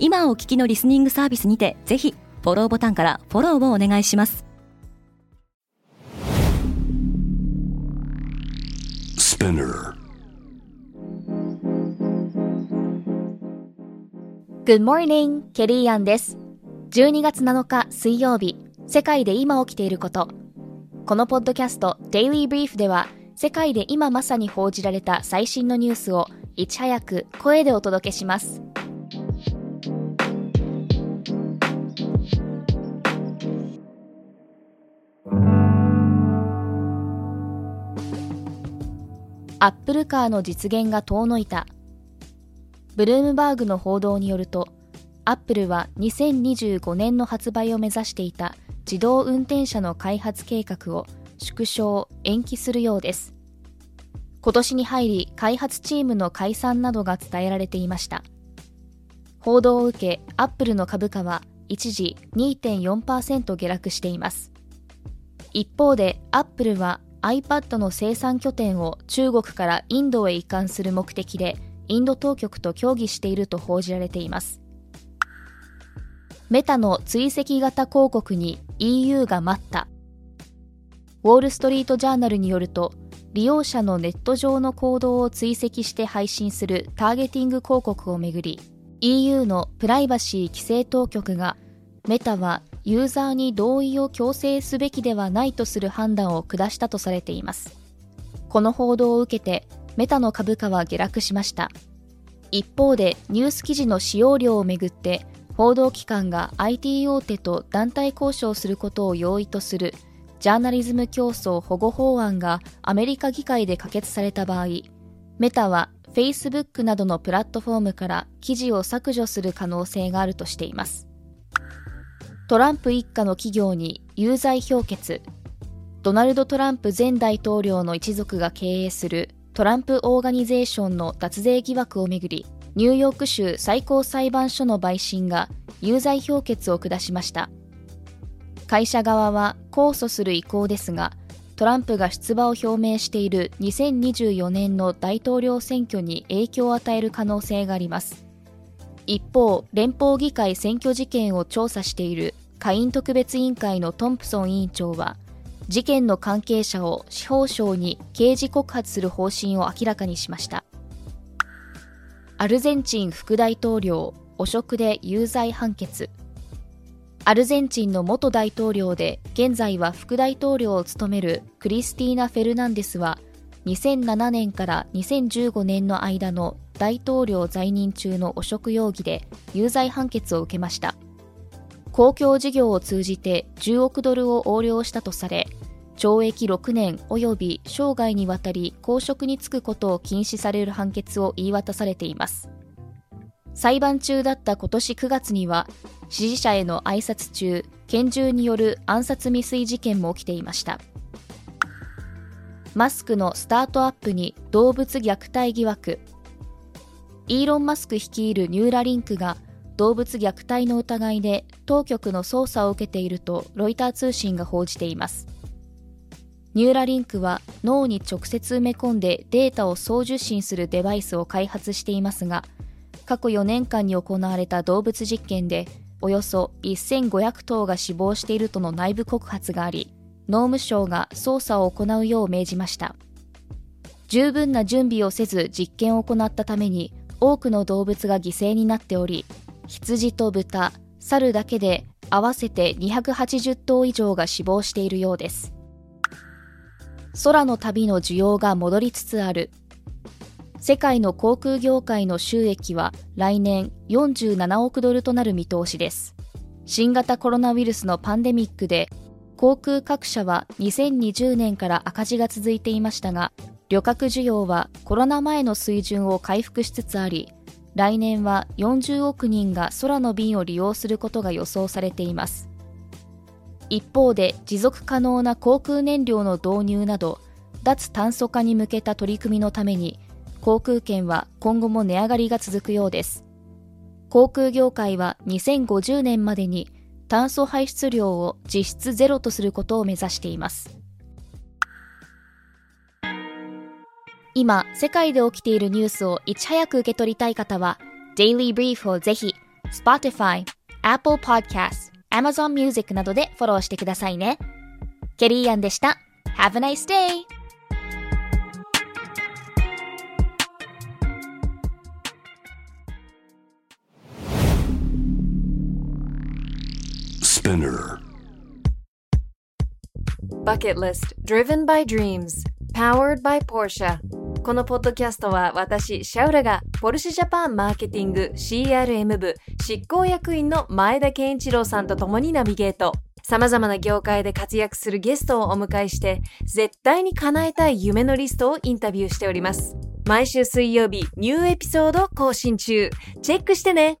今お聞きのリスニングサービスにてぜひフォローボタンからフォローをお願いします。Good morning, ケリーアンです。12月7日水曜日世界で今起きていること。このポッドキャスト Daily Brief では世界で今まさに報じられた最新のニュースをいち早く声でお届けしますアップルカーの実現が遠のいた。ブルームバーグの報道によるとアップルは2025年の発売を目指していた自動運転車の開発計画を縮小延期するようです。今年に入り開発チームの解散などが伝えられていました。報道を受けアップルの株価は一時2.4%下落しています。一方でアップルは iPad の生産拠点を中国からインドへ移管する目的でインド当局と協議していると報じられています。メタの追跡型広告に EU が待った。ウォール・ストリート・ジャーナルによると利用者のネット上の行動を追跡して配信するターゲティング広告をめぐり EU のプライバシー規制当局がメタはユーザーに同意を強制すべきではないとする判断を下したとされています。この報道を受けてメタの株価は下落しました。一方でニュース記事の使用量をめぐって報道機関が IT 大手と団体交渉することを容易とするジャーナリズム競争保護法案がアメリカ議会で可決された場合メタは Facebook などのプラットフォームから記事を削除する可能性があるとしています。トランプ一家の企業に有罪評決。ドナルド・トランプ前大統領の一族が経営するトランプ・オーガニゼーションの脱税疑惑をめぐりニューヨーク州最高裁判所の陪審が有罪評決を下しました。会社側は控訴する意向ですがトランプが出馬を表明している2024年の大統領選挙に影響を与える可能性があります。一方連邦議会選挙事件を調査している下院特別委員会のトンプソン委員長は事件の関係者を司法省に刑事告発する方針を明らかにしました。アルゼンチン副大統領汚職で有罪判決。アルゼンチンの元大統領で現在は副大統領を務めるクリスティーナ・フェルナンデスは2007年から2015年の間の大統領在任中の汚職容疑で有罪判決を受けました。公共事業を通じて10億ドルを横領したとされ懲役6年及び生涯にわたり公職に就くことを禁止される判決を言い渡されています。裁判中だった今年9月には支持者への挨拶中拳銃による暗殺未遂事件も起きていました。マスクのスタートアップに動物虐待疑惑。イーロン・マスク率いるニューラリンクが動物虐待の疑いで当局の捜査を受けているとロイター通信が報じています。ニューラリンクは脳に直接埋め込んでデータを送受信するデバイスを開発していますが過去4年間に行われた動物実験でおよそ1500頭が死亡しているとの内部告発があり農務省が捜査を行うよう命じました。十分な準備をせず実験を行ったために多くの動物が犠牲になっており羊と豚猿だけで合わせて280頭以上が死亡しているようです。空の旅の需要が戻りつつある。世界の航空業界の収益は来年47億ドルとなる見通しです。新型コロナウイルスのパンデミックで航空各社は2020年から赤字が続いていましたが旅客需要はコロナ前の水準を回復しつつあり来年は40億人が空の便を利用することが予想されています。一方で持続可能な航空燃料の導入など脱炭素化に向けた取り組みのために航空券は今後も値上がりが続くようです。航空業界は2050年までに炭素排出量を実質ゼロとすることを目指しています。今世界で起きているニュースをいち早く受け取りたい方は Daily Brief をぜひ Spotify、Apple Podcast、Amazon Music などでフォローしてくださいね。ケリーアンでした。Have a nice day! Spinner. Bucket List Driven by Dreams Powered by Porsche このポッドキャストは私、シャウラがポルシェジャパンマーケティング CRM 部執行役員の前田健一郎さんと共にナビゲート。様々な業界で活躍するゲストをお迎えして、絶対に叶えたい夢のリストをインタビューしております。毎週水曜日、ニューエピソード更新中。チェックしてね